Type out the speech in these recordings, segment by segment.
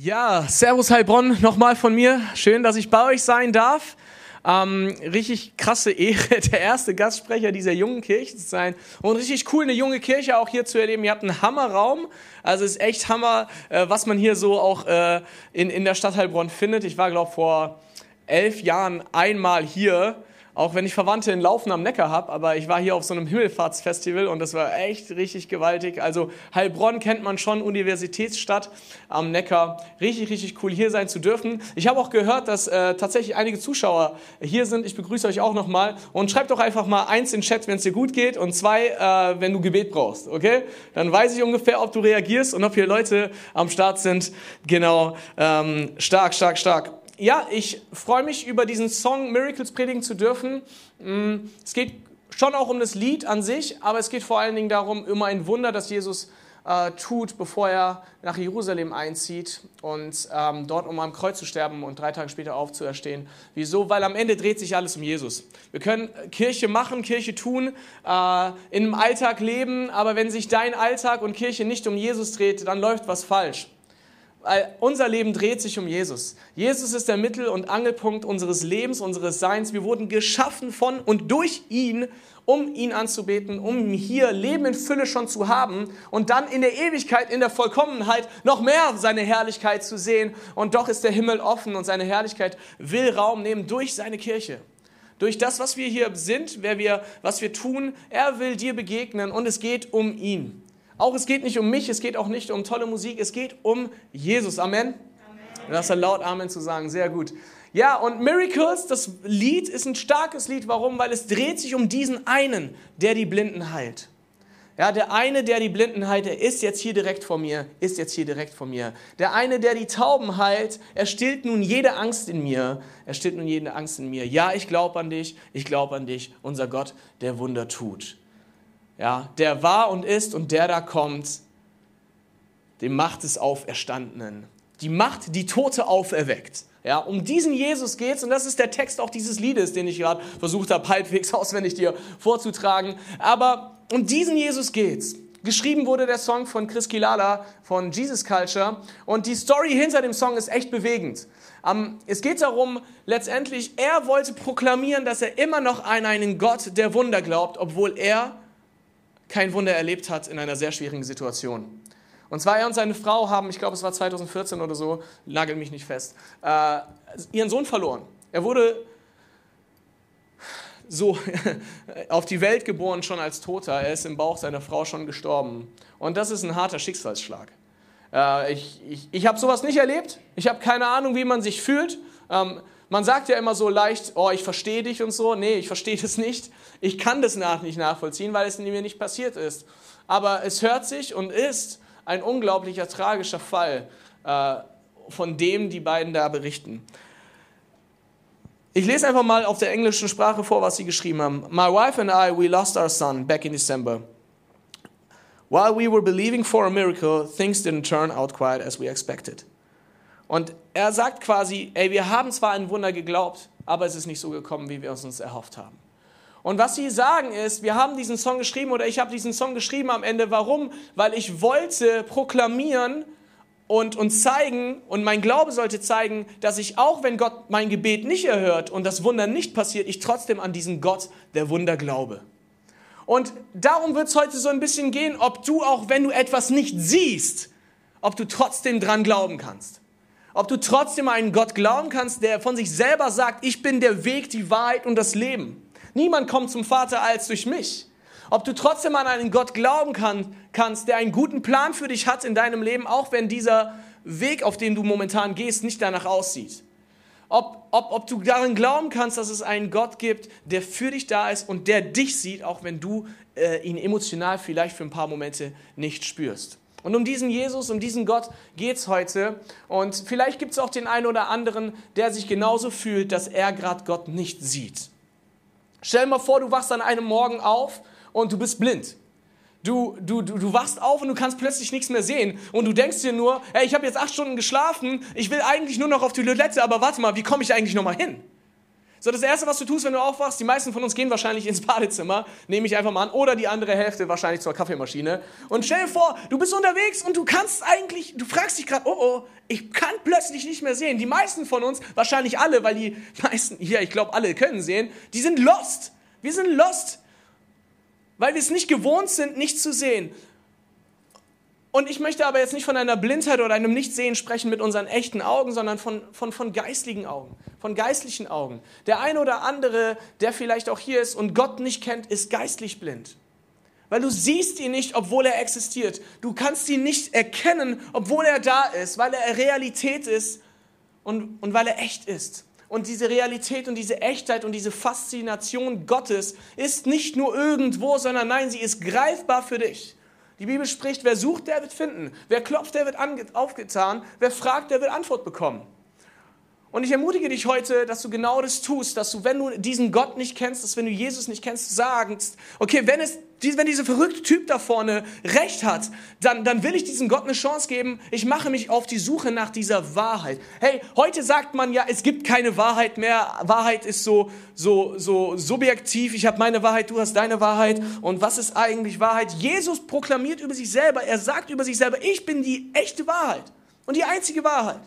Ja, Servus Heilbronn, nochmal von mir. Schön, dass ich bei euch sein darf. Ähm, richtig krasse Ehre, der erste Gastsprecher dieser jungen Kirche zu sein. Und richtig cool, eine junge Kirche auch hier zu erleben. Ihr habt einen Hammerraum. Also es ist echt Hammer, äh, was man hier so auch äh, in, in der Stadt Heilbronn findet. Ich war, glaube vor elf Jahren einmal hier auch wenn ich Verwandte in Laufen am Neckar habe, aber ich war hier auf so einem Himmelfahrtsfestival und das war echt richtig gewaltig. Also Heilbronn kennt man schon, Universitätsstadt am Neckar. Richtig, richtig cool hier sein zu dürfen. Ich habe auch gehört, dass äh, tatsächlich einige Zuschauer hier sind. Ich begrüße euch auch nochmal und schreibt doch einfach mal eins in den Chat, wenn es dir gut geht und zwei, äh, wenn du Gebet brauchst, okay? Dann weiß ich ungefähr, ob du reagierst und ob hier Leute am Start sind. Genau, ähm, stark, stark, stark ja, ich freue mich über diesen Song Miracles predigen zu dürfen. Mm, es geht schon auch um das Lied an sich, aber es geht vor allen Dingen darum, um ein Wunder, das Jesus äh, tut, bevor er nach Jerusalem einzieht und ähm, dort um am Kreuz zu sterben und drei Tage später aufzuerstehen. Wieso? Weil am Ende dreht sich alles um Jesus. Wir können Kirche machen, Kirche tun, äh, in einem Alltag leben, aber wenn sich dein Alltag und Kirche nicht um Jesus dreht, dann läuft was falsch. Unser Leben dreht sich um Jesus. Jesus ist der Mittel- und Angelpunkt unseres Lebens, unseres Seins. Wir wurden geschaffen von und durch ihn, um ihn anzubeten, um hier Leben in Fülle schon zu haben und dann in der Ewigkeit, in der Vollkommenheit noch mehr seine Herrlichkeit zu sehen. Und doch ist der Himmel offen und seine Herrlichkeit will Raum nehmen durch seine Kirche. Durch das, was wir hier sind, wer wir, was wir tun, er will dir begegnen und es geht um ihn. Auch es geht nicht um mich, es geht auch nicht um tolle Musik, es geht um Jesus. Amen. Amen. Das ist laut Amen zu sagen, sehr gut. Ja, und Miracles, das Lied ist ein starkes Lied. Warum? Weil es dreht sich um diesen einen, der die Blinden heilt. Ja, der eine, der die Blinden heilt, er ist jetzt hier direkt vor mir, ist jetzt hier direkt vor mir. Der eine, der die Tauben heilt, er stillt nun jede Angst in mir. Er stillt nun jede Angst in mir. Ja, ich glaube an dich, ich glaube an dich, unser Gott, der Wunder tut ja, der war und ist und der da kommt, dem Macht des Auferstandenen. Die Macht, die Tote auferweckt. Ja, um diesen Jesus geht's und das ist der Text auch dieses Liedes, den ich gerade versucht habe, halbwegs auswendig dir vorzutragen. Aber um diesen Jesus geht's. Geschrieben wurde der Song von Chris Kilala von Jesus Culture und die Story hinter dem Song ist echt bewegend. es geht darum, letztendlich, er wollte proklamieren, dass er immer noch an einen Gott der Wunder glaubt, obwohl er kein Wunder erlebt hat in einer sehr schwierigen Situation. Und zwar er und seine Frau haben, ich glaube es war 2014 oder so, nagel mich nicht fest, äh, ihren Sohn verloren. Er wurde so auf die Welt geboren schon als Toter. Er ist im Bauch seiner Frau schon gestorben. Und das ist ein harter Schicksalsschlag. Äh, ich ich, ich habe sowas nicht erlebt. Ich habe keine Ahnung, wie man sich fühlt. Ähm, man sagt ja immer so leicht, oh, ich verstehe dich und so. Nee, ich verstehe das nicht. Ich kann das nach nicht nachvollziehen, weil es mir nicht passiert ist. Aber es hört sich und ist ein unglaublicher, tragischer Fall, äh, von dem die beiden da berichten. Ich lese einfach mal auf der englischen Sprache vor, was sie geschrieben haben. My wife and I, we lost our son back in December. While we were believing for a miracle, things didn't turn out quite as we expected. Und er sagt quasi, ey, wir haben zwar ein Wunder geglaubt, aber es ist nicht so gekommen, wie wir es uns erhofft haben. Und was sie sagen ist, wir haben diesen Song geschrieben oder ich habe diesen Song geschrieben am Ende. Warum? Weil ich wollte proklamieren und, und zeigen, und mein Glaube sollte zeigen, dass ich auch, wenn Gott mein Gebet nicht erhört und das Wunder nicht passiert, ich trotzdem an diesen Gott der Wunder glaube. Und darum wird es heute so ein bisschen gehen, ob du auch, wenn du etwas nicht siehst, ob du trotzdem dran glauben kannst ob du trotzdem einen Gott glauben kannst, der von sich selber sagt, ich bin der Weg, die Wahrheit und das Leben. Niemand kommt zum Vater als durch mich. Ob du trotzdem an einen Gott glauben kann, kannst, der einen guten Plan für dich hat in deinem Leben, auch wenn dieser Weg, auf dem du momentan gehst, nicht danach aussieht. Ob, ob, ob du daran glauben kannst, dass es einen Gott gibt, der für dich da ist und der dich sieht, auch wenn du äh, ihn emotional vielleicht für ein paar Momente nicht spürst. Und um diesen Jesus, um diesen Gott geht es heute. Und vielleicht gibt es auch den einen oder anderen, der sich genauso fühlt, dass er gerade Gott nicht sieht. Stell dir mal vor, du wachst an einem Morgen auf und du bist blind. Du, du, du, du wachst auf und du kannst plötzlich nichts mehr sehen. Und du denkst dir nur, hey, ich habe jetzt acht Stunden geschlafen, ich will eigentlich nur noch auf die Toilette, aber warte mal, wie komme ich eigentlich nochmal hin? So, das Erste, was du tust, wenn du aufwachst, die meisten von uns gehen wahrscheinlich ins Badezimmer, nehme ich einfach mal an, oder die andere Hälfte wahrscheinlich zur Kaffeemaschine. Und stell dir vor, du bist unterwegs und du kannst eigentlich, du fragst dich gerade, oh oh, ich kann plötzlich nicht mehr sehen. Die meisten von uns, wahrscheinlich alle, weil die meisten, ja, ich glaube, alle können sehen, die sind lost. Wir sind lost, weil wir es nicht gewohnt sind, nicht zu sehen. Und ich möchte aber jetzt nicht von einer Blindheit oder einem Nichtsehen sprechen mit unseren echten Augen, sondern von, von, von geistlichen Augen, von geistlichen Augen. Der eine oder andere, der vielleicht auch hier ist und Gott nicht kennt, ist geistlich blind. Weil du siehst ihn nicht, obwohl er existiert. Du kannst ihn nicht erkennen, obwohl er da ist, weil er Realität ist und, und weil er echt ist. Und diese Realität und diese Echtheit und diese Faszination Gottes ist nicht nur irgendwo, sondern nein, sie ist greifbar für dich. Die Bibel spricht, wer sucht, der wird finden. Wer klopft, der wird aufgetan. Wer fragt, der wird Antwort bekommen. Und ich ermutige dich heute, dass du genau das tust, dass du, wenn du diesen Gott nicht kennst, dass wenn du Jesus nicht kennst, sagst, okay, wenn, es, wenn dieser verrückte Typ da vorne recht hat, dann, dann will ich diesem Gott eine Chance geben. Ich mache mich auf die Suche nach dieser Wahrheit. Hey, heute sagt man ja, es gibt keine Wahrheit mehr. Wahrheit ist so, so, so subjektiv. Ich habe meine Wahrheit, du hast deine Wahrheit. Und was ist eigentlich Wahrheit? Jesus proklamiert über sich selber, er sagt über sich selber, ich bin die echte Wahrheit und die einzige Wahrheit.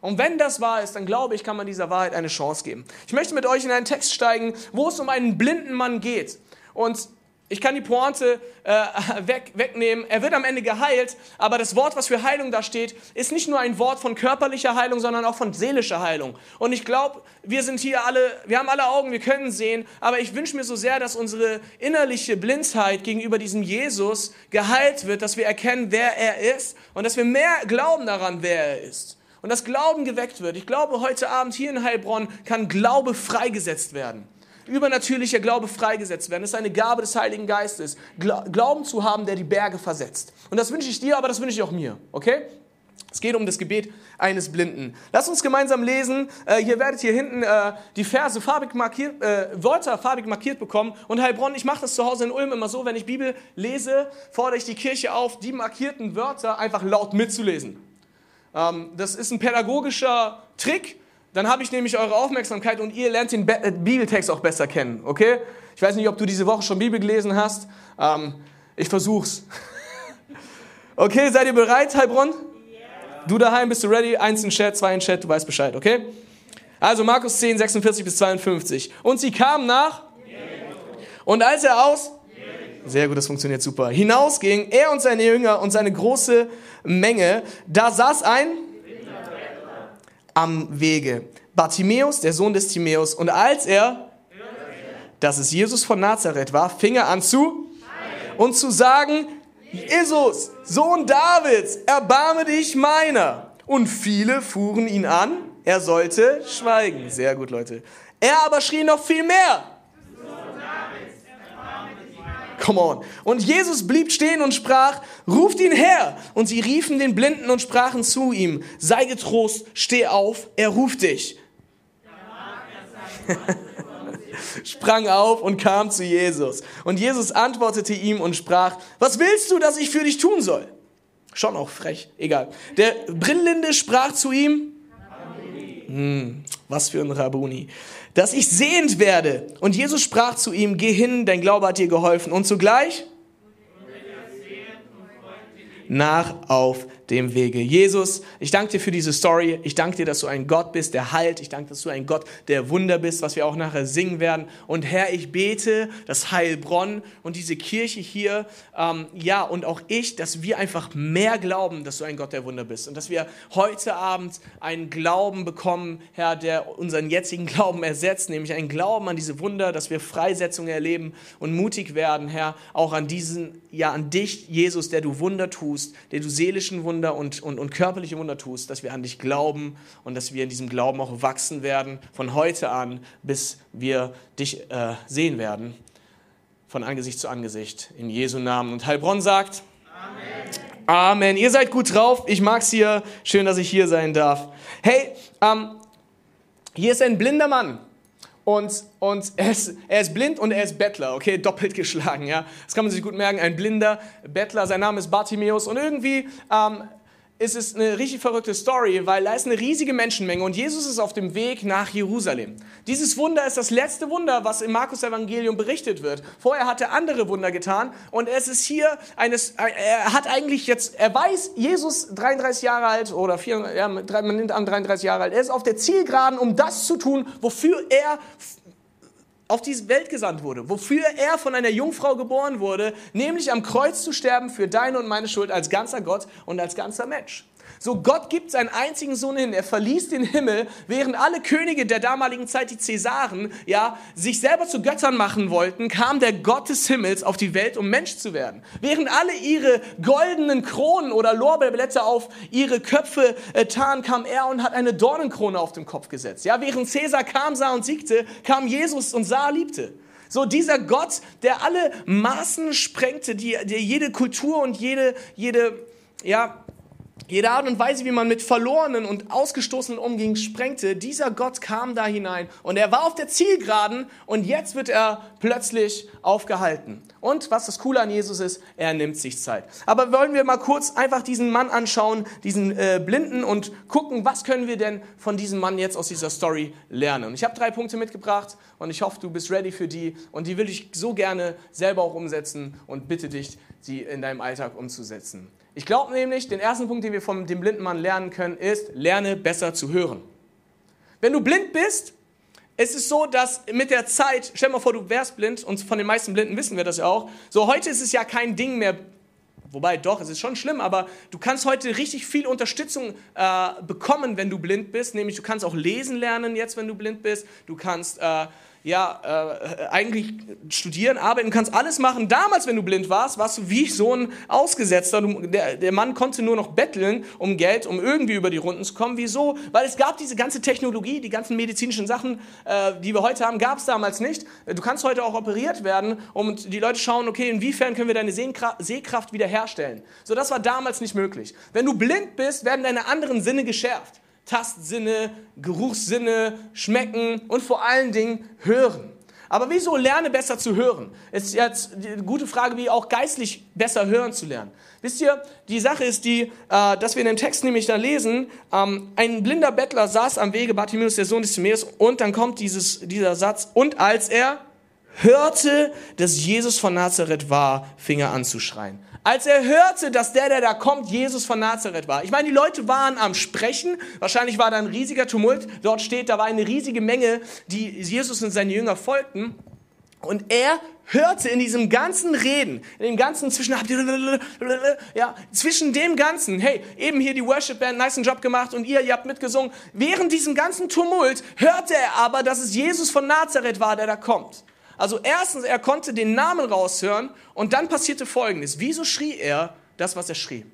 Und wenn das wahr ist, dann glaube ich, kann man dieser Wahrheit eine Chance geben. Ich möchte mit euch in einen Text steigen, wo es um einen blinden Mann geht. Und ich kann die Pointe äh, weg, wegnehmen. Er wird am Ende geheilt, aber das Wort, was für Heilung da steht, ist nicht nur ein Wort von körperlicher Heilung, sondern auch von seelischer Heilung. Und ich glaube, wir sind hier alle, wir haben alle Augen, wir können sehen, aber ich wünsche mir so sehr, dass unsere innerliche Blindheit gegenüber diesem Jesus geheilt wird, dass wir erkennen, wer er ist und dass wir mehr glauben daran, wer er ist und das Glauben geweckt wird. Ich glaube, heute Abend hier in Heilbronn kann Glaube freigesetzt werden. Übernatürlicher Glaube freigesetzt werden. Das ist eine Gabe des Heiligen Geistes. Glauben zu haben, der die Berge versetzt. Und das wünsche ich dir, aber das wünsche ich auch mir. Okay? Es geht um das Gebet eines Blinden. Lass uns gemeinsam lesen. Äh, hier werdet ihr hinten äh, die Verse farbig markiert, äh, Wörter farbig markiert bekommen. Und Heilbronn, ich mache das zu Hause in Ulm immer so, wenn ich Bibel lese, fordere ich die Kirche auf, die markierten Wörter einfach laut mitzulesen. Ähm, das ist ein pädagogischer Trick. Dann habe ich nämlich eure Aufmerksamkeit und ihr lernt den äh, Bibeltext auch besser kennen, okay? Ich weiß nicht, ob du diese Woche schon Bibel gelesen hast. Ähm, ich versuch's. okay, seid ihr bereit, Heilbronn? Du daheim, bist du ready? Eins in Chat, zwei in Chat, du weißt Bescheid, okay? Also Markus 10, 46 bis 52. Und sie kamen nach. Und als er aus sehr gut, das funktioniert super. Hinausging, er und seine Jünger und seine große Menge. Da saß ein am Wege. Bartimäus, der Sohn des Timäus. Und als er, dass es Jesus von Nazareth war, fing er an zu und zu sagen, Jesus, Sohn Davids, erbarme dich meiner. Und viele fuhren ihn an, er sollte schweigen. Sehr gut, Leute. Er aber schrie noch viel mehr. Come on. Und Jesus blieb stehen und sprach, ruft ihn her. Und sie riefen den Blinden und sprachen zu ihm, sei getrost, steh auf, er ruft dich. sprang auf und kam zu Jesus. Und Jesus antwortete ihm und sprach, was willst du, dass ich für dich tun soll? Schon auch frech, egal. Der Brillende sprach zu ihm, hm, was für ein Rabuni dass ich sehend werde. Und Jesus sprach zu ihm, geh hin, dein Glaube hat dir geholfen. Und zugleich nach auf dem Wege. Jesus, ich danke dir für diese Story. Ich danke dir, dass du ein Gott bist, der heilt. Ich danke, dass du ein Gott der Wunder bist, was wir auch nachher singen werden. Und Herr, ich bete, dass Heilbronn und diese Kirche hier, ähm, ja, und auch ich, dass wir einfach mehr glauben, dass du ein Gott der Wunder bist. Und dass wir heute Abend einen Glauben bekommen, Herr, der unseren jetzigen Glauben ersetzt, nämlich einen Glauben an diese Wunder, dass wir Freisetzungen erleben und mutig werden, Herr, auch an diesen, ja, an dich, Jesus, der du Wunder tust, der du seelischen Wunder Wunder und, und, und körperliche Wunder tust, dass wir an dich glauben und dass wir in diesem Glauben auch wachsen werden, von heute an, bis wir dich äh, sehen werden, von Angesicht zu Angesicht, in Jesu Namen. Und Heilbronn sagt, Amen. Amen. Ihr seid gut drauf. Ich mag es hier. Schön, dass ich hier sein darf. Hey, ähm, hier ist ein blinder Mann. Und, und er, ist, er ist blind und er ist Bettler, okay, doppelt geschlagen, ja. Das kann man sich gut merken, ein blinder Bettler, sein Name ist Bartimäus. Und irgendwie ähm, ist es eine richtig verrückte Story, weil da ist eine riesige Menschenmenge und Jesus ist auf dem Weg nach Jerusalem. Dieses Wunder ist das letzte Wunder, was im Markus Evangelium berichtet wird. Vorher hat er andere Wunder getan und es ist hier eines, er hat eigentlich jetzt, er weiß, Jesus 33 Jahre alt oder 4, ja, man nimmt an 33 Jahre alt, er ist auf der Zielgeraden, um das zu tun, wofür er auf diese Welt gesandt wurde, wofür er von einer Jungfrau geboren wurde, nämlich am Kreuz zu sterben für deine und meine Schuld als ganzer Gott und als ganzer Mensch. So Gott gibt seinen einzigen Sohn hin, er verließ den Himmel, während alle Könige der damaligen Zeit, die Cäsaren, ja, sich selber zu Göttern machen wollten, kam der Gott des Himmels auf die Welt, um Mensch zu werden. Während alle ihre goldenen Kronen oder Lorbeerblätter auf ihre Köpfe äh, tarn, kam er und hat eine Dornenkrone auf dem Kopf gesetzt. Ja, während Cäsar kam, sah und siegte, kam Jesus und sah, liebte. So dieser Gott, der alle Maßen sprengte, die, der jede Kultur und jede, jede, ja, jede Art und Weise, wie man mit Verlorenen und Ausgestoßenen umging, sprengte. Dieser Gott kam da hinein und er war auf der Zielgeraden und jetzt wird er plötzlich aufgehalten. Und was das Coole an Jesus ist, er nimmt sich Zeit. Aber wollen wir mal kurz einfach diesen Mann anschauen, diesen äh, Blinden und gucken, was können wir denn von diesem Mann jetzt aus dieser Story lernen. Und ich habe drei Punkte mitgebracht und ich hoffe, du bist ready für die und die will ich so gerne selber auch umsetzen und bitte dich, sie in deinem Alltag umzusetzen. Ich glaube nämlich, den ersten Punkt, den wir von dem blinden Mann lernen können, ist, lerne besser zu hören. Wenn du blind bist, ist es so, dass mit der Zeit, stell dir mal vor, du wärst blind, und von den meisten Blinden wissen wir das ja auch, so heute ist es ja kein Ding mehr, wobei doch, es ist schon schlimm, aber du kannst heute richtig viel Unterstützung äh, bekommen, wenn du blind bist, nämlich du kannst auch lesen lernen jetzt, wenn du blind bist, du kannst... Äh, ja, äh, eigentlich studieren, arbeiten, kannst alles machen. Damals, wenn du blind warst, warst du wie so ein Ausgesetzter. Du, der, der Mann konnte nur noch betteln um Geld, um irgendwie über die Runden zu kommen. Wieso? Weil es gab diese ganze Technologie, die ganzen medizinischen Sachen, äh, die wir heute haben, gab es damals nicht. Du kannst heute auch operiert werden und die Leute schauen, okay, inwiefern können wir deine Sehkraft wiederherstellen. So, das war damals nicht möglich. Wenn du blind bist, werden deine anderen Sinne geschärft. Tastsinne, Geruchssinne, Schmecken und vor allen Dingen Hören. Aber wieso lerne besser zu hören? Ist jetzt eine gute Frage, wie auch geistlich besser hören zu lernen. Wisst ihr, die Sache ist die, äh, dass wir in dem Text nämlich da lesen, ähm, ein blinder Bettler saß am Wege, Bartimäus, der Sohn des Timäus, und dann kommt dieses, dieser Satz, und als er hörte, dass Jesus von Nazareth war, fing er an zu schreien. Als er hörte, dass der, der da kommt, Jesus von Nazareth war. Ich meine, die Leute waren am Sprechen. Wahrscheinlich war da ein riesiger Tumult. Dort steht, da war eine riesige Menge, die Jesus und seine Jünger folgten. Und er hörte in diesem ganzen Reden, in dem ganzen zwischen, ja, zwischen dem ganzen, hey, eben hier die Worship Band, nice Job gemacht und ihr, ihr habt mitgesungen. Während diesem ganzen Tumult hörte er aber, dass es Jesus von Nazareth war, der da kommt. Also erstens, er konnte den Namen raushören und dann passierte Folgendes. Wieso schrie er das, was er schrie?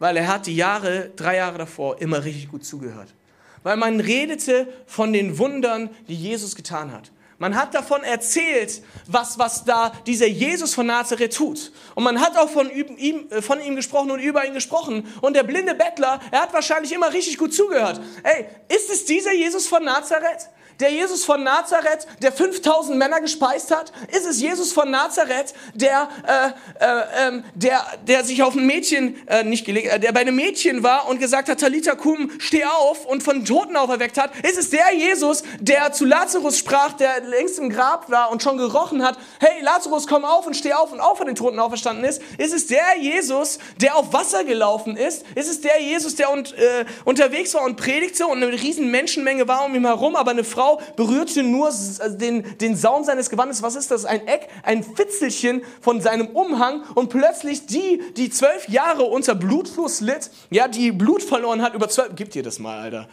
Weil er hat die Jahre, drei Jahre davor immer richtig gut zugehört. Weil man redete von den Wundern, die Jesus getan hat. Man hat davon erzählt, was, was da dieser Jesus von Nazareth tut. Und man hat auch von ihm, von ihm gesprochen und über ihn gesprochen. Und der blinde Bettler, er hat wahrscheinlich immer richtig gut zugehört. Ey, ist es dieser Jesus von Nazareth? Der Jesus von Nazareth, der 5000 Männer gespeist hat? Ist es Jesus von Nazareth, der, äh, äh, äh, der, der sich auf ein Mädchen, äh, nicht gelegt, äh, der bei einem Mädchen war und gesagt hat, Talita kum, steh auf und von Toten auferweckt hat? Ist es der Jesus, der zu Lazarus sprach, der längst im Grab war und schon gerochen hat, hey Lazarus, komm auf und steh auf und auch von den Toten auferstanden ist? Ist es der Jesus, der auf Wasser gelaufen ist? Ist es der Jesus, der und, äh, unterwegs war und predigte und eine riesen Menschenmenge war um ihn herum, aber eine Frau Frau berührte nur also den, den Saum seines Gewandes. Was ist das? Ein Eck, ein Fitzelchen von seinem Umhang und plötzlich die, die zwölf Jahre unter Blutfluss litt, ja, die Blut verloren hat über zwölf, gib dir das mal, Alter.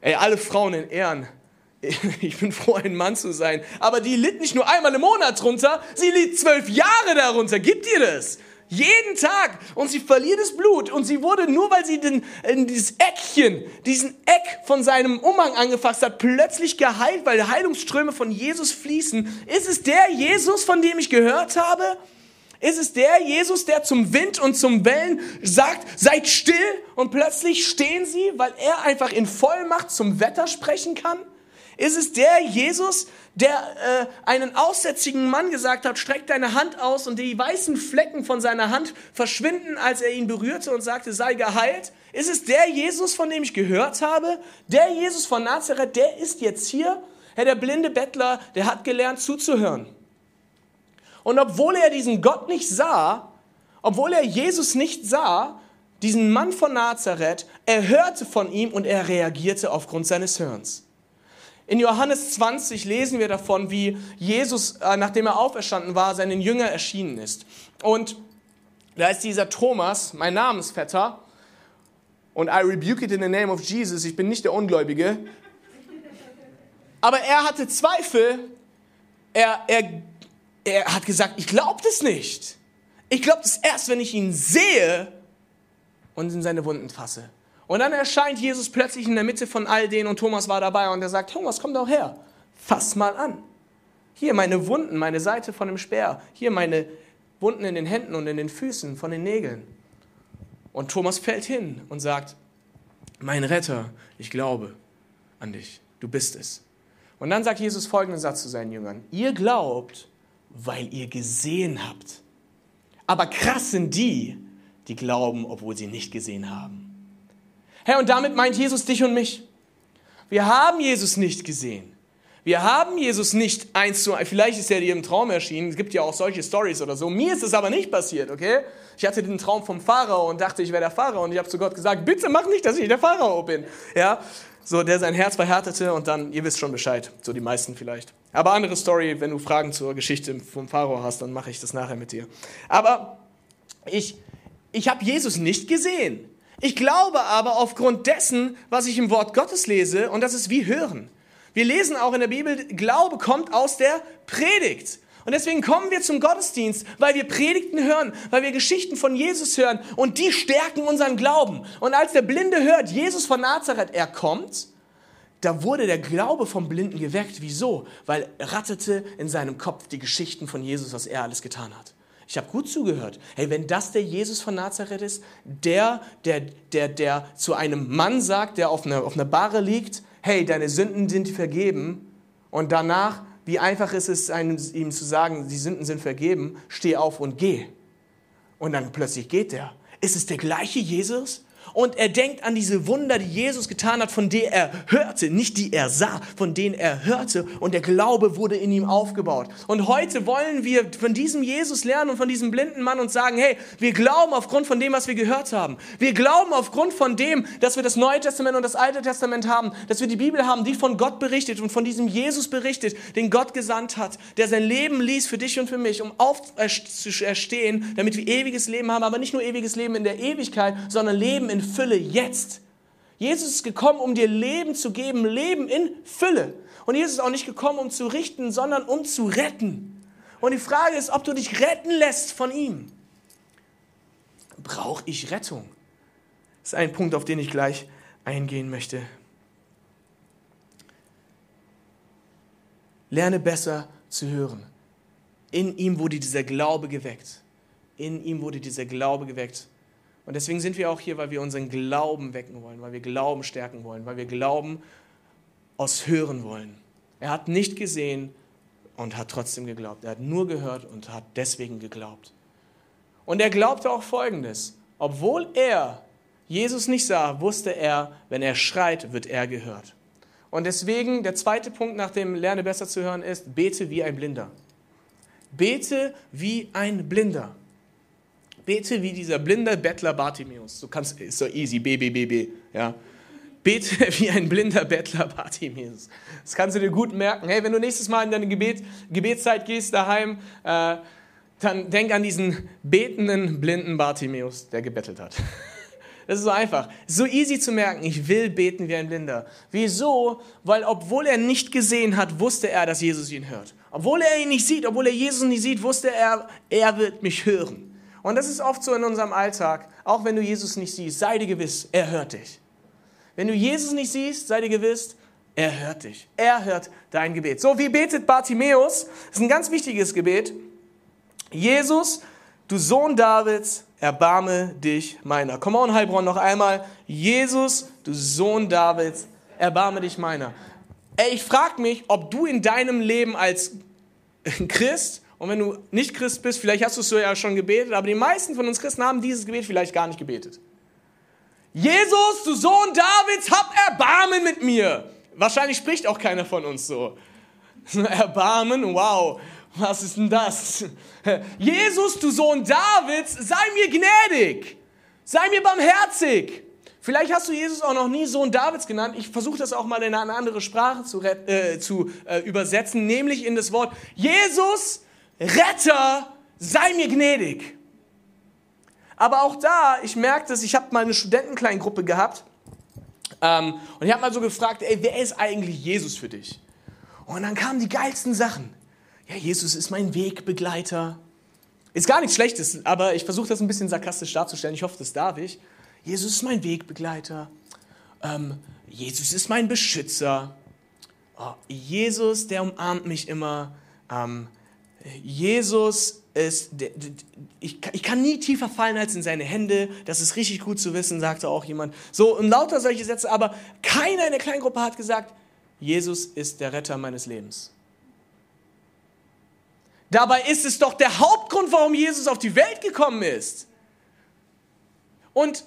Ey, alle Frauen in Ehren. Ich bin froh, ein Mann zu sein. Aber die litt nicht nur einmal im Monat drunter, sie litt zwölf Jahre darunter. Gib dir das. Jeden Tag. Und sie verliert das Blut. Und sie wurde, nur weil sie den, in dieses Eckchen, diesen Eck von seinem Umhang angefasst hat, plötzlich geheilt, weil Heilungsströme von Jesus fließen. Ist es der Jesus, von dem ich gehört habe? Ist es der Jesus, der zum Wind und zum Wellen sagt, seid still und plötzlich stehen sie, weil er einfach in Vollmacht zum Wetter sprechen kann? Ist es der Jesus, der äh, einen aussätzigen Mann gesagt hat, streck deine Hand aus und die weißen Flecken von seiner Hand verschwinden, als er ihn berührte und sagte, sei geheilt? Ist es der Jesus, von dem ich gehört habe? Der Jesus von Nazareth, der ist jetzt hier? Herr, der blinde Bettler, der hat gelernt zuzuhören. Und obwohl er diesen Gott nicht sah, obwohl er Jesus nicht sah, diesen Mann von Nazareth, er hörte von ihm und er reagierte aufgrund seines Hörens. In Johannes 20 lesen wir davon, wie Jesus, äh, nachdem er auferstanden war, seinen Jünger erschienen ist. Und da ist dieser Thomas, mein Namensvetter, und I rebuke it in the name of Jesus, ich bin nicht der Ungläubige. Aber er hatte Zweifel. Er, er, er hat gesagt, ich glaube das nicht. Ich glaube das erst, wenn ich ihn sehe und in seine Wunden fasse. Und dann erscheint Jesus plötzlich in der Mitte von all denen und Thomas war dabei und er sagt, Thomas, komm doch her, fass mal an. Hier meine Wunden, meine Seite von dem Speer, hier meine Wunden in den Händen und in den Füßen von den Nägeln. Und Thomas fällt hin und sagt, mein Retter, ich glaube an dich, du bist es. Und dann sagt Jesus folgenden Satz zu seinen Jüngern, ihr glaubt, weil ihr gesehen habt. Aber krass sind die, die glauben, obwohl sie nicht gesehen haben. Herr, und damit meint Jesus dich und mich. Wir haben Jesus nicht gesehen. Wir haben Jesus nicht eins zu eins. Vielleicht ist er dir im Traum erschienen. Es gibt ja auch solche Stories oder so. Mir ist es aber nicht passiert, okay? Ich hatte den Traum vom Pharao und dachte, ich wäre der Pharao. Und ich habe zu Gott gesagt, bitte mach nicht, dass ich der Pharao bin. Ja? So, der sein Herz verhärtete und dann, ihr wisst schon Bescheid. So die meisten vielleicht. Aber andere Story, wenn du Fragen zur Geschichte vom Pharao hast, dann mache ich das nachher mit dir. Aber ich, ich habe Jesus nicht gesehen. Ich glaube aber aufgrund dessen, was ich im Wort Gottes lese, und das ist wie hören. Wir lesen auch in der Bibel, Glaube kommt aus der Predigt. Und deswegen kommen wir zum Gottesdienst, weil wir Predigten hören, weil wir Geschichten von Jesus hören und die stärken unseren Glauben. Und als der Blinde hört, Jesus von Nazareth, er kommt, da wurde der Glaube vom Blinden geweckt. Wieso? Weil er rattete in seinem Kopf die Geschichten von Jesus, was er alles getan hat. Ich habe gut zugehört. Hey, wenn das der Jesus von Nazareth ist, der, der, der, der zu einem Mann sagt, der auf einer, auf einer Barre liegt, hey, deine Sünden sind vergeben, und danach, wie einfach ist es, einem, ihm zu sagen, die Sünden sind vergeben, steh auf und geh. Und dann plötzlich geht er. Ist es der gleiche Jesus? Und er denkt an diese Wunder, die Jesus getan hat, von denen er hörte, nicht die er sah, von denen er hörte und der Glaube wurde in ihm aufgebaut. Und heute wollen wir von diesem Jesus lernen und von diesem blinden Mann und sagen, hey, wir glauben aufgrund von dem, was wir gehört haben. Wir glauben aufgrund von dem, dass wir das Neue Testament und das Alte Testament haben, dass wir die Bibel haben, die von Gott berichtet und von diesem Jesus berichtet, den Gott gesandt hat, der sein Leben ließ für dich und für mich, um aufzuerstehen, damit wir ewiges Leben haben, aber nicht nur ewiges Leben in der Ewigkeit, sondern Leben in in Fülle jetzt. Jesus ist gekommen, um dir Leben zu geben, Leben in Fülle. Und Jesus ist auch nicht gekommen, um zu richten, sondern um zu retten. Und die Frage ist, ob du dich retten lässt von ihm. Brauche ich Rettung? Das ist ein Punkt, auf den ich gleich eingehen möchte. Lerne besser zu hören. In ihm wurde dieser Glaube geweckt. In ihm wurde dieser Glaube geweckt. Und deswegen sind wir auch hier, weil wir unseren Glauben wecken wollen, weil wir Glauben stärken wollen, weil wir Glauben aus Hören wollen. Er hat nicht gesehen und hat trotzdem geglaubt. Er hat nur gehört und hat deswegen geglaubt. Und er glaubte auch Folgendes. Obwohl er Jesus nicht sah, wusste er, wenn er schreit, wird er gehört. Und deswegen der zweite Punkt nach dem Lerne besser zu hören ist, bete wie ein Blinder. Bete wie ein Blinder. Bete wie dieser blinde Bettler Bartimäus. Du kannst, ist so easy, BBBB, ja. Bete wie ein blinder Bettler Bartimäus. Das kannst du dir gut merken. Hey, wenn du nächstes Mal in deine Gebet, Gebetszeit gehst daheim, äh, dann denk an diesen betenden blinden Bartimäus, der gebettelt hat. Das ist so einfach. So easy zu merken. Ich will beten wie ein Blinder. Wieso? Weil obwohl er nicht gesehen hat, wusste er, dass Jesus ihn hört. Obwohl er ihn nicht sieht, obwohl er Jesus nicht sieht, wusste er, er wird mich hören. Und das ist oft so in unserem Alltag. Auch wenn du Jesus nicht siehst, sei dir gewiss, er hört dich. Wenn du Jesus nicht siehst, sei dir gewiss, er hört dich. Er hört dein Gebet. So, wie betet Bartimäus? Das ist ein ganz wichtiges Gebet. Jesus, du Sohn Davids, erbarme dich meiner. Come on, Heilbronn, noch einmal. Jesus, du Sohn Davids, erbarme dich meiner. Ey, ich frage mich, ob du in deinem Leben als Christ, und wenn du nicht Christ bist, vielleicht hast du es ja schon gebetet, aber die meisten von uns Christen haben dieses Gebet vielleicht gar nicht gebetet. Jesus, du Sohn Davids, hab Erbarmen mit mir. Wahrscheinlich spricht auch keiner von uns so. Erbarmen, wow, was ist denn das? Jesus, du Sohn Davids, sei mir gnädig, sei mir barmherzig. Vielleicht hast du Jesus auch noch nie Sohn Davids genannt. Ich versuche das auch mal in eine andere Sprache zu, äh, zu äh, übersetzen, nämlich in das Wort Jesus, Retter, sei mir gnädig. Aber auch da, ich merke das, ich habe mal eine Studentenkleingruppe gehabt ähm, und ich habe mal so gefragt, ey, wer ist eigentlich Jesus für dich? Und dann kamen die geilsten Sachen. Ja, Jesus ist mein Wegbegleiter. Ist gar nichts Schlechtes, aber ich versuche das ein bisschen sarkastisch darzustellen. Ich hoffe, das darf ich. Jesus ist mein Wegbegleiter. Ähm, Jesus ist mein Beschützer. Oh, Jesus, der umarmt mich immer. Ähm, Jesus ist, ich, kann nie tiefer fallen als in seine Hände. Das ist richtig gut zu wissen, sagte auch jemand. So, und lauter solche Sätze, aber keiner in der Kleingruppe hat gesagt, Jesus ist der Retter meines Lebens. Dabei ist es doch der Hauptgrund, warum Jesus auf die Welt gekommen ist. Und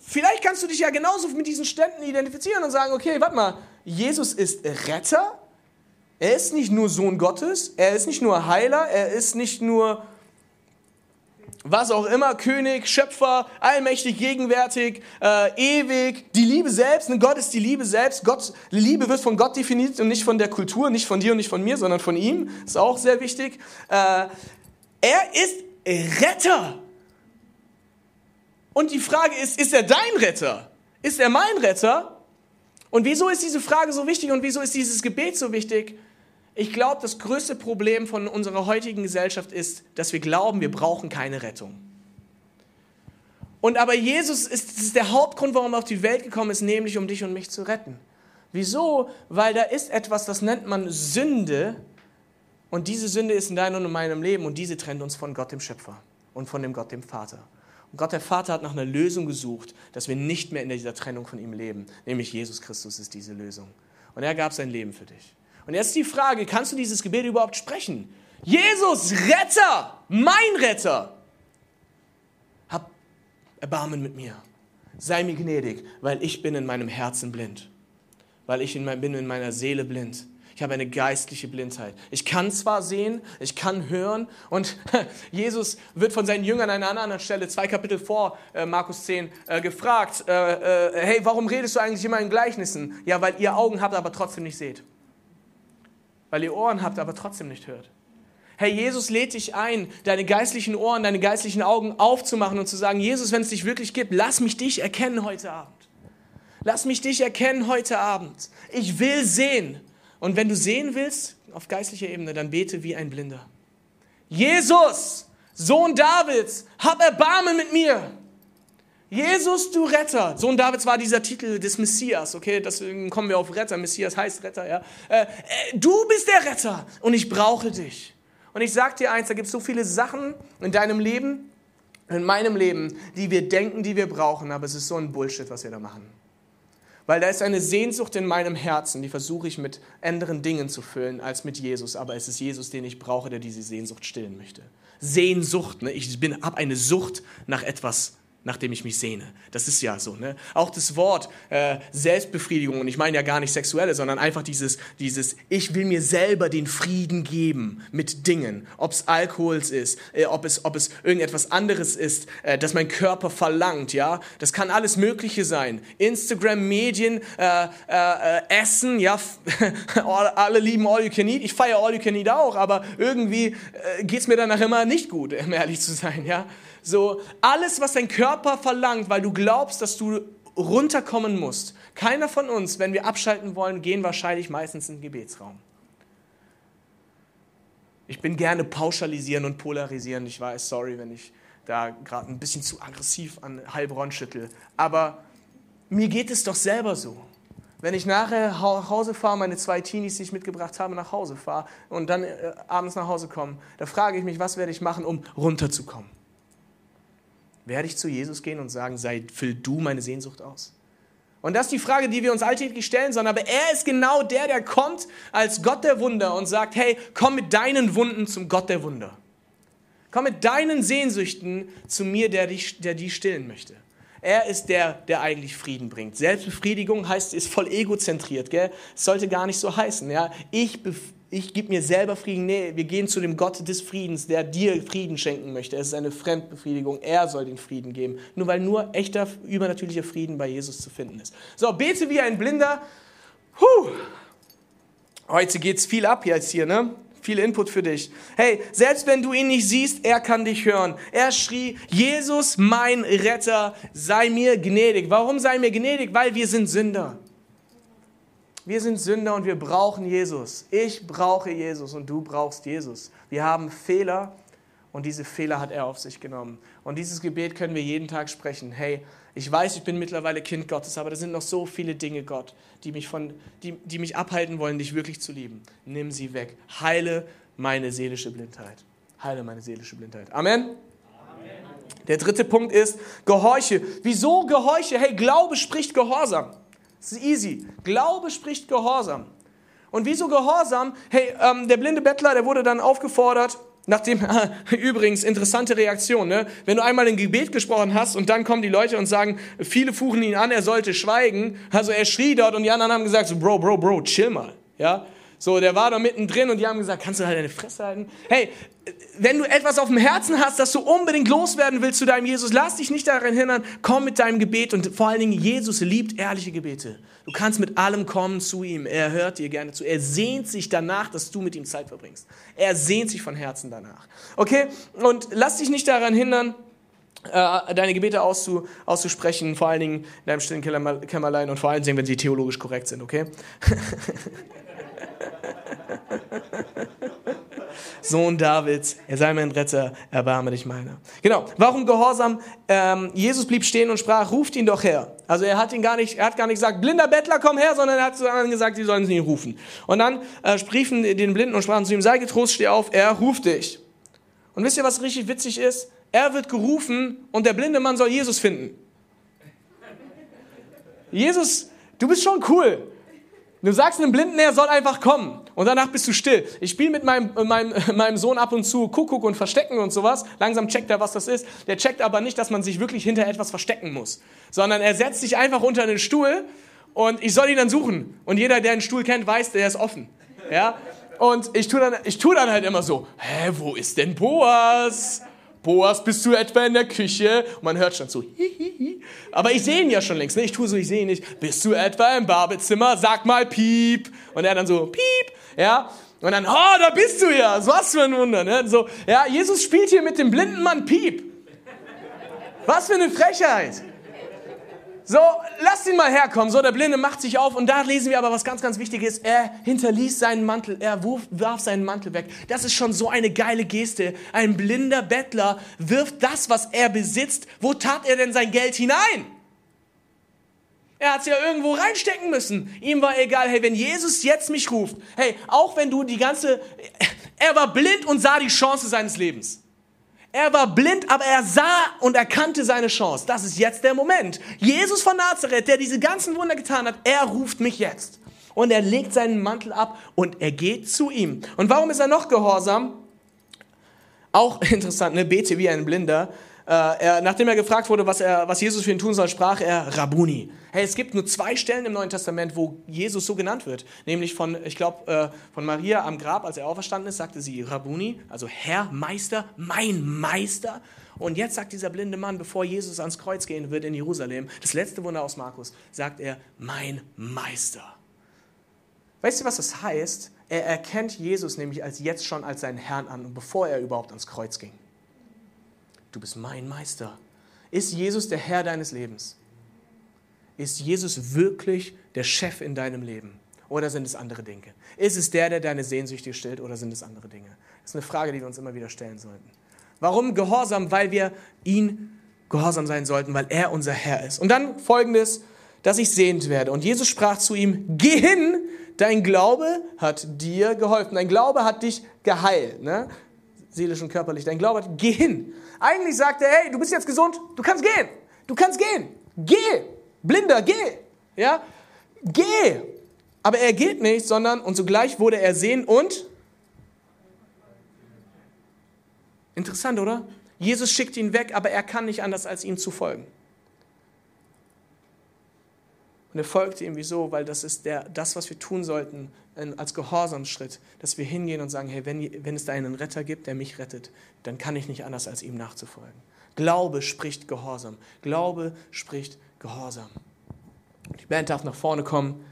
vielleicht kannst du dich ja genauso mit diesen Ständen identifizieren und sagen, okay, warte mal, Jesus ist Retter, er ist nicht nur Sohn Gottes, er ist nicht nur Heiler, er ist nicht nur was auch immer, König, Schöpfer, allmächtig, gegenwärtig, äh, ewig, die Liebe selbst. Und Gott ist die Liebe selbst. Gott, Liebe wird von Gott definiert und nicht von der Kultur, nicht von dir und nicht von mir, sondern von ihm. Ist auch sehr wichtig. Äh, er ist Retter. Und die Frage ist, ist er dein Retter? Ist er mein Retter? Und wieso ist diese Frage so wichtig und wieso ist dieses Gebet so wichtig? Ich glaube, das größte Problem von unserer heutigen Gesellschaft ist, dass wir glauben, wir brauchen keine Rettung. Und aber Jesus ist, ist der Hauptgrund, warum er auf die Welt gekommen ist, nämlich um dich und mich zu retten. Wieso? Weil da ist etwas, das nennt man Sünde. Und diese Sünde ist in deinem und in meinem Leben und diese trennt uns von Gott dem Schöpfer und von dem Gott dem Vater. Und Gott der Vater hat nach einer Lösung gesucht, dass wir nicht mehr in dieser Trennung von ihm leben. Nämlich Jesus Christus ist diese Lösung. Und er gab sein Leben für dich. Und jetzt die Frage, kannst du dieses Gebet überhaupt sprechen? Jesus, Retter, mein Retter, hab Erbarmen mit mir. Sei mir gnädig, weil ich bin in meinem Herzen blind. Weil ich in mein, bin in meiner Seele blind. Ich habe eine geistliche Blindheit. Ich kann zwar sehen, ich kann hören und Jesus wird von seinen Jüngern an einer anderen Stelle, zwei Kapitel vor äh, Markus 10, äh, gefragt, äh, äh, hey, warum redest du eigentlich immer in Gleichnissen? Ja, weil ihr Augen habt, aber trotzdem nicht seht weil ihr Ohren habt, aber trotzdem nicht hört. Herr Jesus lädt dich ein, deine geistlichen Ohren, deine geistlichen Augen aufzumachen und zu sagen, Jesus, wenn es dich wirklich gibt, lass mich dich erkennen heute Abend. Lass mich dich erkennen heute Abend. Ich will sehen. Und wenn du sehen willst, auf geistlicher Ebene, dann bete wie ein Blinder. Jesus, Sohn Davids, hab Erbarmen mit mir. Jesus, du Retter. Sohn Davids war dieser Titel des Messias, okay? Deswegen kommen wir auf Retter. Messias heißt Retter, ja? Äh, äh, du bist der Retter und ich brauche dich. Und ich sag dir eins, da gibt es so viele Sachen in deinem Leben, in meinem Leben, die wir denken, die wir brauchen, aber es ist so ein Bullshit, was wir da machen. Weil da ist eine Sehnsucht in meinem Herzen, die versuche ich mit anderen Dingen zu füllen als mit Jesus. Aber es ist Jesus, den ich brauche, der diese Sehnsucht stillen möchte. Sehnsucht, ne? ich habe eine Sucht nach etwas nachdem ich mich sehne. Das ist ja so. Ne? Auch das Wort äh, Selbstbefriedigung, und ich meine ja gar nicht sexuelle, sondern einfach dieses, dieses, ich will mir selber den Frieden geben mit Dingen, ob es Alkohol ist, äh, ob, es, ob es irgendetwas anderes ist, äh, das mein Körper verlangt. Ja, Das kann alles Mögliche sein. Instagram, Medien, äh, äh, äh, Essen, ja, alle lieben All You Can Eat. Ich feiere All You Can Eat auch, aber irgendwie äh, geht es mir danach immer nicht gut, um ehrlich zu sein. Ja? So alles, was dein Körper verlangt, weil du glaubst, dass du runterkommen musst. Keiner von uns, wenn wir abschalten wollen, gehen wahrscheinlich meistens in den Gebetsraum. Ich bin gerne pauschalisieren und polarisieren. Ich weiß, sorry, wenn ich da gerade ein bisschen zu aggressiv an Heilbronn schüttel. Aber mir geht es doch selber so. Wenn ich nachher nach Hause fahre, meine zwei Teenies, die ich mitgebracht habe, nach Hause fahre und dann äh, abends nach Hause komme, da frage ich mich, was werde ich machen, um runterzukommen? Werde ich zu Jesus gehen und sagen, sei, füll du meine Sehnsucht aus? Und das ist die Frage, die wir uns alltäglich stellen sollen. Aber er ist genau der, der kommt als Gott der Wunder und sagt, hey, komm mit deinen Wunden zum Gott der Wunder. Komm mit deinen Sehnsüchten zu mir, der, dich, der die stillen möchte. Er ist der, der eigentlich Frieden bringt. Selbstbefriedigung heißt, ist voll egozentriert. Gell? Sollte gar nicht so heißen. Ja? Ich, ich gebe mir selber Frieden. Nee, wir gehen zu dem Gott des Friedens, der dir Frieden schenken möchte. Es ist eine Fremdbefriedigung. Er soll den Frieden geben. Nur weil nur echter, übernatürlicher Frieden bei Jesus zu finden ist. So, bete wie ein Blinder. Puh. Heute es viel ab jetzt hier, ne? Viel Input für dich. Hey, selbst wenn du ihn nicht siehst, er kann dich hören. Er schrie, Jesus, mein Retter, sei mir gnädig. Warum sei mir gnädig? Weil wir sind Sünder. Wir sind Sünder und wir brauchen Jesus. Ich brauche Jesus und du brauchst Jesus. Wir haben Fehler und diese Fehler hat er auf sich genommen. Und dieses Gebet können wir jeden Tag sprechen. Hey, ich weiß, ich bin mittlerweile Kind Gottes, aber da sind noch so viele Dinge, Gott, die mich, von, die, die mich abhalten wollen, dich wirklich zu lieben. Nimm sie weg. Heile meine seelische Blindheit. Heile meine seelische Blindheit. Amen. Der dritte Punkt ist Gehorche. Wieso Gehorche? Hey, Glaube spricht Gehorsam. Das ist easy. Glaube spricht Gehorsam. Und wieso Gehorsam? Hey, ähm, der blinde Bettler, der wurde dann aufgefordert, Nachdem, übrigens, interessante Reaktion, ne? wenn du einmal ein Gebet gesprochen hast und dann kommen die Leute und sagen, viele fuhren ihn an, er sollte schweigen. Also er schrie dort und die anderen haben gesagt, so, Bro, Bro, Bro, chill mal. Ja? So, der war da mittendrin und die haben gesagt, kannst du halt deine Fresse halten? Hey, wenn du etwas auf dem Herzen hast, das du unbedingt loswerden willst zu deinem Jesus, lass dich nicht daran hindern, komm mit deinem Gebet und vor allen Dingen, Jesus liebt ehrliche Gebete. Du kannst mit allem kommen zu ihm. Er hört dir gerne zu. Er sehnt sich danach, dass du mit ihm Zeit verbringst. Er sehnt sich von Herzen danach. Okay? Und lass dich nicht daran hindern, äh, deine Gebete auszu, auszusprechen, vor allen Dingen in deinem stillen Kämmerlein und vor allen Dingen, wenn sie theologisch korrekt sind, okay? Sohn Davids, er sei mein Retter, erbarme dich meiner. Genau. Warum Gehorsam? Ähm, Jesus blieb stehen und sprach, ruft ihn doch her. Also er hat ihn gar nicht, er hat gar nicht gesagt, blinder Bettler, komm her, sondern er hat zu anderen gesagt, sie sollen ihn rufen. Und dann äh, spriefen den Blinden und sprachen zu ihm, sei getrost, steh auf, er ruft dich. Und wisst ihr, was richtig witzig ist? Er wird gerufen und der blinde Mann soll Jesus finden. Jesus, du bist schon cool. Du sagst einem Blinden, er soll einfach kommen. Und danach bist du still. Ich spiele mit meinem, meinem, meinem Sohn ab und zu Kuckuck und Verstecken und sowas. Langsam checkt er, was das ist. Der checkt aber nicht, dass man sich wirklich hinter etwas verstecken muss. Sondern er setzt sich einfach unter einen Stuhl und ich soll ihn dann suchen. Und jeder, der einen Stuhl kennt, weiß, der ist offen. Ja? Und ich tue dann, ich tu dann halt immer so, hä, wo ist denn Boas? Boas, bist du etwa in der Küche? Und man hört schon so, hihihi. Aber ich sehe ihn ja schon längst, ne? Ich tue so, ich sehe ihn nicht. Bist du etwa im Badezimmer? Sag mal piep. Und er dann so, piep, ja. Und dann, oh, da bist du ja. Was für ein Wunder, ne? So, ja, Jesus spielt hier mit dem blinden Mann piep. Was für eine Frechheit. So, lasst ihn mal herkommen. So, der Blinde macht sich auf und da lesen wir aber was ganz, ganz Wichtiges. Er hinterließ seinen Mantel, er wurf, warf seinen Mantel weg. Das ist schon so eine geile Geste. Ein blinder Bettler wirft das, was er besitzt. Wo tat er denn sein Geld hinein? Er hat es ja irgendwo reinstecken müssen. Ihm war egal, hey, wenn Jesus jetzt mich ruft, hey, auch wenn du die ganze, er war blind und sah die Chance seines Lebens. Er war blind, aber er sah und erkannte seine Chance. Das ist jetzt der Moment. Jesus von Nazareth, der diese ganzen Wunder getan hat, er ruft mich jetzt. Und er legt seinen Mantel ab und er geht zu ihm. Und warum ist er noch gehorsam? Auch interessant, ne? Bete wie ein Blinder. Äh, er, nachdem er gefragt wurde, was, er, was Jesus für ihn tun soll, sprach er Rabuni. Hey, es gibt nur zwei Stellen im Neuen Testament, wo Jesus so genannt wird. Nämlich von, ich glaube, äh, von Maria am Grab, als er auferstanden ist, sagte sie Rabuni, also Herr, Meister, mein Meister. Und jetzt sagt dieser blinde Mann, bevor Jesus ans Kreuz gehen wird in Jerusalem, das letzte Wunder aus Markus, sagt er, mein Meister. Weißt du, was das heißt? Er erkennt Jesus nämlich als jetzt schon als seinen Herrn an, bevor er überhaupt ans Kreuz ging du bist mein Meister. Ist Jesus der Herr deines Lebens? Ist Jesus wirklich der Chef in deinem Leben? Oder sind es andere Dinge? Ist es der, der deine Sehnsüchte stillt, oder sind es andere Dinge? Das ist eine Frage, die wir uns immer wieder stellen sollten. Warum Gehorsam? Weil wir ihn gehorsam sein sollten, weil er unser Herr ist. Und dann folgendes, dass ich sehend werde. Und Jesus sprach zu ihm, geh hin, dein Glaube hat dir geholfen. Dein Glaube hat dich geheilt. Ne? Seelisch und körperlich. Dein Glaube hat, geh hin. Eigentlich sagt er, hey, du bist jetzt gesund, du kannst gehen. Du kannst gehen. Geh. Blinder, geh. Ja? Geh! Aber er geht nicht, sondern und sogleich wurde er sehen und Interessant, oder? Jesus schickt ihn weg, aber er kann nicht anders, als ihm zu folgen. Und er folgt ihm, wieso? Weil das ist der, das, was wir tun sollten als Gehorsamsschritt, dass wir hingehen und sagen, hey, wenn, wenn es da einen Retter gibt, der mich rettet, dann kann ich nicht anders, als ihm nachzufolgen. Glaube spricht Gehorsam. Glaube spricht Gehorsam. Die Band darf nach vorne kommen.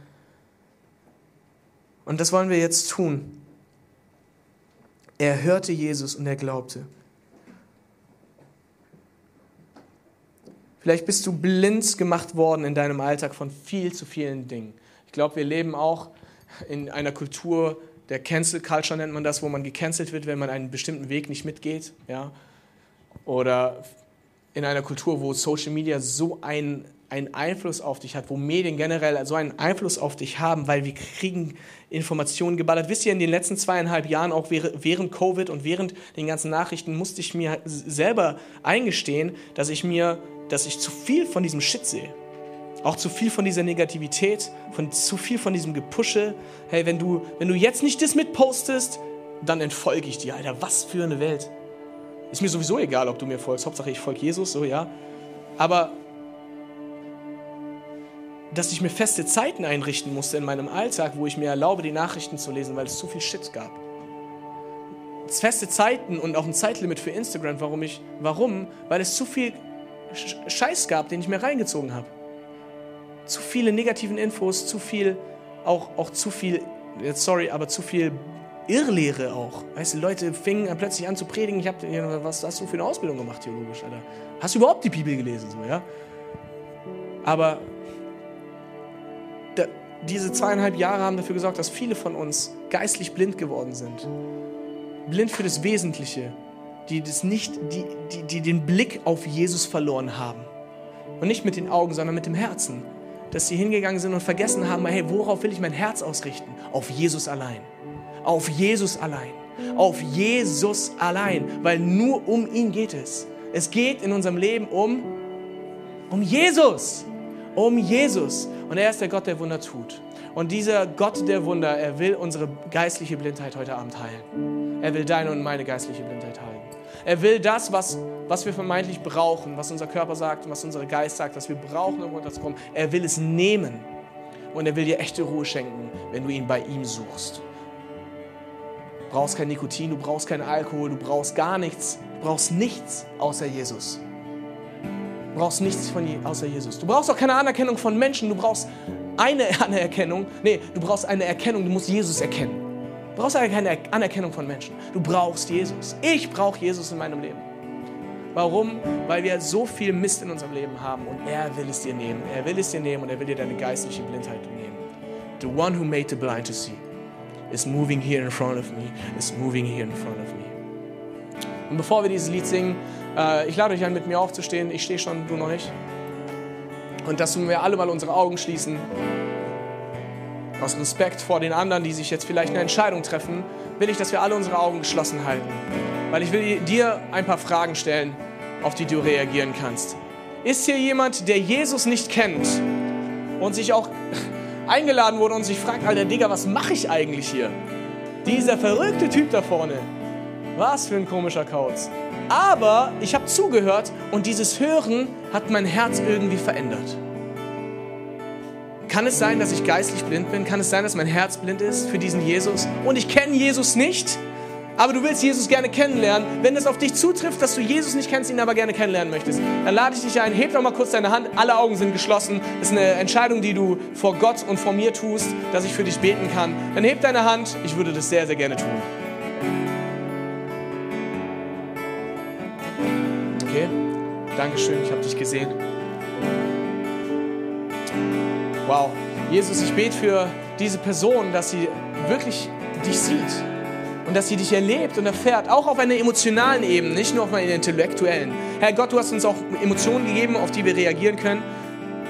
Und das wollen wir jetzt tun. Er hörte Jesus und er glaubte. Vielleicht bist du blind gemacht worden in deinem Alltag von viel zu vielen Dingen. Ich glaube, wir leben auch in einer Kultur der Cancel Culture nennt man das, wo man gecancelt wird, wenn man einen bestimmten Weg nicht mitgeht, ja? Oder in einer Kultur, wo Social Media so einen, einen Einfluss auf dich hat, wo Medien generell so einen Einfluss auf dich haben, weil wir kriegen Informationen geballert. Wisst ihr, in den letzten zweieinhalb Jahren, auch während Covid und während den ganzen Nachrichten, musste ich mir selber eingestehen, dass ich mir dass ich zu viel von diesem Shit sehe. Auch zu viel von dieser Negativität, von, zu viel von diesem Gepusche. Hey, wenn du, wenn du jetzt nicht das mitpostest, dann entfolge ich dir. Alter, was für eine Welt. Ist mir sowieso egal, ob du mir folgst. Hauptsache, ich folge Jesus, so ja. Aber dass ich mir feste Zeiten einrichten musste in meinem Alltag, wo ich mir erlaube, die Nachrichten zu lesen, weil es zu viel Shit gab. Feste Zeiten und auch ein Zeitlimit für Instagram. Warum ich? Warum? Weil es zu viel Scheiß gab, den ich mir reingezogen habe. Zu viele negativen Infos, zu viel, auch, auch zu viel, sorry, aber zu viel Irrlehre auch. Weißt du, Leute fingen plötzlich an zu predigen. Ich habe, was hast du für eine Ausbildung gemacht, theologisch, Alter? Hast du überhaupt die Bibel gelesen, so, ja? Aber da, diese zweieinhalb Jahre haben dafür gesorgt, dass viele von uns geistlich blind geworden sind. Blind für das Wesentliche, die, das nicht, die, die, die den Blick auf Jesus verloren haben. Und nicht mit den Augen, sondern mit dem Herzen. Dass sie hingegangen sind und vergessen haben, hey, worauf will ich mein Herz ausrichten? Auf Jesus allein. Auf Jesus allein. Auf Jesus allein. Weil nur um ihn geht es. Es geht in unserem Leben um, um Jesus. Um Jesus. Und er ist der Gott, der Wunder tut. Und dieser Gott der Wunder, er will unsere geistliche Blindheit heute Abend heilen. Er will deine und meine geistliche Blindheit heilen. Er will das, was, was wir vermeintlich brauchen, was unser Körper sagt und was unser Geist sagt, was wir brauchen, um runterzukommen. Er will es nehmen. Und er will dir echte Ruhe schenken, wenn du ihn bei ihm suchst. Du brauchst kein Nikotin, du brauchst keinen Alkohol, du brauchst gar nichts. Du brauchst nichts außer Jesus. Du brauchst nichts von, außer Jesus. Du brauchst auch keine Anerkennung von Menschen, du brauchst eine Anerkennung. Nee, du brauchst eine Erkennung, du musst Jesus erkennen. Du brauchst keine Anerkennung von Menschen. Du brauchst Jesus. Ich brauche Jesus in meinem Leben. Warum? Weil wir so viel Mist in unserem Leben haben und er will es dir nehmen. Er will es dir nehmen und er will dir deine geistliche Blindheit nehmen. The one who made the blind to see is moving here in front of me, is moving here in front of me. Und bevor wir dieses Lied singen, äh, ich lade euch ein, mit mir aufzustehen. Ich stehe schon, du noch nicht. Und dass wir alle mal unsere Augen schließen aus Respekt vor den anderen, die sich jetzt vielleicht eine Entscheidung treffen, will ich, dass wir alle unsere Augen geschlossen halten. Weil ich will dir ein paar Fragen stellen, auf die du reagieren kannst. Ist hier jemand, der Jesus nicht kennt und sich auch eingeladen wurde und sich fragt, Alter Digga, was mache ich eigentlich hier? Dieser verrückte Typ da vorne. Was für ein komischer Kauz. Aber ich habe zugehört und dieses Hören hat mein Herz irgendwie verändert. Kann es sein, dass ich geistlich blind bin? Kann es sein, dass mein Herz blind ist für diesen Jesus? Und ich kenne Jesus nicht, aber du willst Jesus gerne kennenlernen. Wenn es auf dich zutrifft, dass du Jesus nicht kennst, ihn aber gerne kennenlernen möchtest, dann lade ich dich ein, heb doch mal kurz deine Hand, alle Augen sind geschlossen. Das ist eine Entscheidung, die du vor Gott und vor mir tust, dass ich für dich beten kann. Dann heb deine Hand, ich würde das sehr, sehr gerne tun. Okay, Dankeschön, ich habe dich gesehen. Wow. Jesus, ich bete für diese Person, dass sie wirklich dich sieht und dass sie dich erlebt und erfährt, auch auf einer emotionalen Ebene, nicht nur auf einer intellektuellen. Herr Gott, du hast uns auch Emotionen gegeben, auf die wir reagieren können,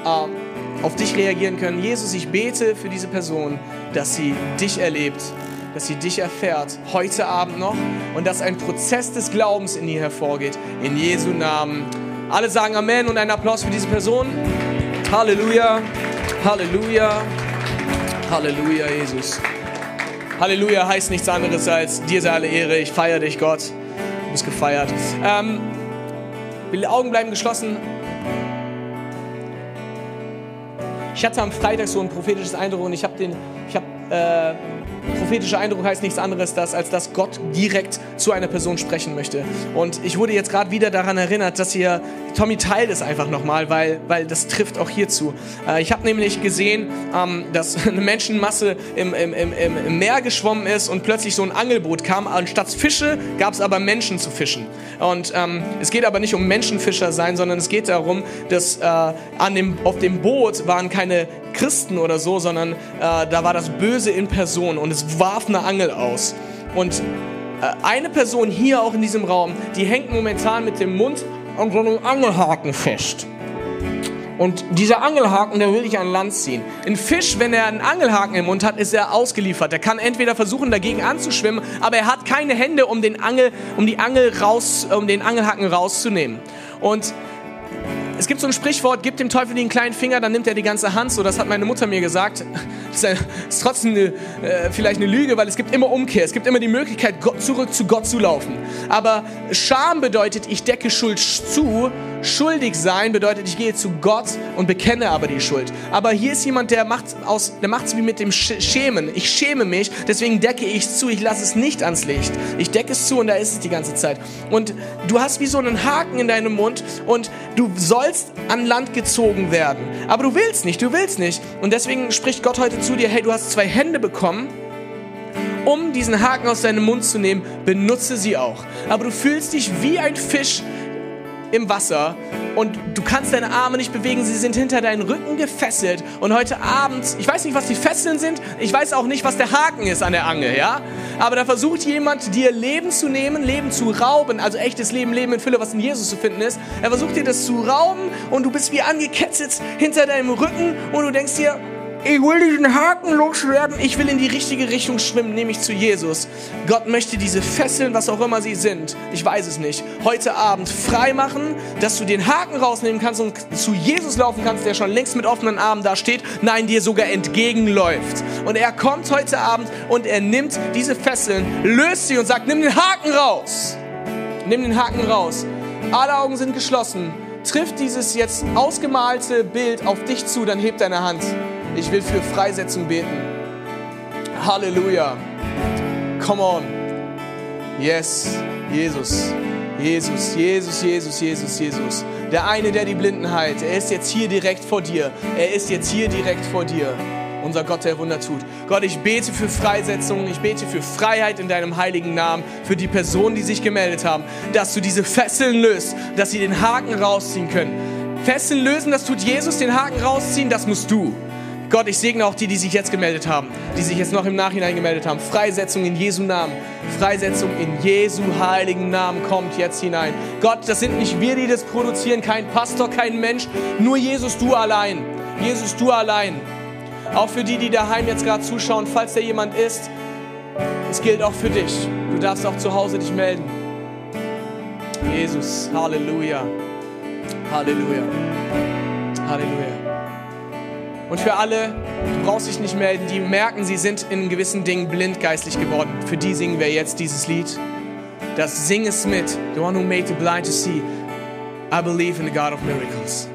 äh, auf dich reagieren können. Jesus, ich bete für diese Person, dass sie dich erlebt, dass sie dich erfährt, heute Abend noch und dass ein Prozess des Glaubens in ihr hervorgeht. In Jesu Namen. Alle sagen Amen und einen Applaus für diese Person. Halleluja. Halleluja. Halleluja, Jesus. Halleluja heißt nichts anderes als dir sei alle Ehre. Ich feiere dich, Gott. Du bist gefeiert. Ähm, die Augen bleiben geschlossen. Ich hatte am Freitag so ein prophetisches Eindruck und ich habe den, ich habe äh, prophetischer Eindruck heißt nichts anderes, das, als dass Gott direkt zu einer Person sprechen möchte. Und ich wurde jetzt gerade wieder daran erinnert, dass ihr, Tommy teilt es einfach nochmal, weil, weil das trifft auch hierzu. Äh, ich habe nämlich gesehen, ähm, dass eine Menschenmasse im, im, im, im Meer geschwommen ist und plötzlich so ein Angelboot kam. Anstatt Fische gab es aber Menschen zu fischen. Und ähm, es geht aber nicht um Menschenfischer sein, sondern es geht darum, dass äh, an dem, auf dem Boot waren keine Christen oder so, sondern äh, da war das Böse in Person und es warf eine Angel aus. Und äh, eine Person hier auch in diesem Raum, die hängt momentan mit dem Mund an so einem Angelhaken fest. Und dieser Angelhaken, der will ich an Land ziehen. Ein Fisch, wenn er einen Angelhaken im Mund hat, ist er ausgeliefert. Er kann entweder versuchen, dagegen anzuschwimmen, aber er hat keine Hände, um den Angel, um die Angel raus, um den Angelhaken rauszunehmen. Und es gibt so ein Sprichwort, gib dem Teufel den kleinen Finger, dann nimmt er die ganze Hand. So, das hat meine Mutter mir gesagt. Das ist, trotzdem eine, äh, vielleicht eine Lüge, weil es gibt immer Umkehr. Es gibt immer die Möglichkeit, Gott, zurück zu Gott zu laufen. Aber Scham bedeutet, ich decke Schuld zu. Schuldig sein bedeutet, ich gehe zu Gott und bekenne aber die Schuld. Aber hier ist jemand, der macht aus, der macht es wie mit dem Schämen. Ich schäme mich, deswegen decke ich es zu. Ich lasse es nicht ans Licht. Ich decke es zu und da ist es die ganze Zeit. Und du hast wie so einen Haken in deinem Mund und du sollst an Land gezogen werden. Aber du willst nicht, du willst nicht. Und deswegen spricht Gott heute zu dir, hey, du hast zwei Hände bekommen um diesen Haken aus deinem Mund zu nehmen, benutze sie auch. Aber du fühlst dich wie ein Fisch, im Wasser und du kannst deine Arme nicht bewegen, sie sind hinter deinen Rücken gefesselt. Und heute Abend, ich weiß nicht, was die Fesseln sind, ich weiß auch nicht, was der Haken ist an der Angel, ja? Aber da versucht jemand, dir Leben zu nehmen, Leben zu rauben, also echtes Leben, Leben in Fülle, was in Jesus zu finden ist. Er versucht dir das zu rauben und du bist wie angekettet hinter deinem Rücken und du denkst dir, ich will diesen Haken loswerden, ich will in die richtige Richtung schwimmen, nämlich zu Jesus. Gott möchte diese Fesseln, was auch immer sie sind, ich weiß es nicht, heute Abend frei machen, dass du den Haken rausnehmen kannst und zu Jesus laufen kannst, der schon längst mit offenen Armen da steht, nein, dir sogar entgegenläuft. Und er kommt heute Abend und er nimmt diese Fesseln, löst sie und sagt, nimm den Haken raus. Nimm den Haken raus. Alle Augen sind geschlossen. Trifft dieses jetzt ausgemalte Bild auf dich zu, dann heb deine Hand. Ich will für Freisetzung beten. Halleluja. Come on. Yes, Jesus. Jesus, Jesus, Jesus, Jesus, Jesus. Der eine, der die Blinden heilt, er ist jetzt hier direkt vor dir. Er ist jetzt hier direkt vor dir. Unser Gott, der Wunder tut. Gott, ich bete für Freisetzung, ich bete für Freiheit in deinem heiligen Namen, für die Personen, die sich gemeldet haben, dass du diese Fesseln löst, dass sie den Haken rausziehen können. Fesseln lösen, das tut Jesus, den Haken rausziehen, das musst du. Gott, ich segne auch die, die sich jetzt gemeldet haben, die sich jetzt noch im Nachhinein gemeldet haben. Freisetzung in Jesu Namen. Freisetzung in Jesu heiligen Namen kommt jetzt hinein. Gott, das sind nicht wir, die das produzieren, kein Pastor, kein Mensch, nur Jesus, du allein. Jesus, du allein. Auch für die, die daheim jetzt gerade zuschauen, falls da jemand ist, es gilt auch für dich. Du darfst auch zu Hause dich melden. Jesus, Halleluja. Halleluja. Halleluja. Und für alle, du brauchst dich nicht melden, die merken, sie sind in gewissen Dingen blind geistlich geworden. Für die singen wir jetzt dieses Lied. Das Sing es mit. The one who made the blind to see. I believe in the God of miracles.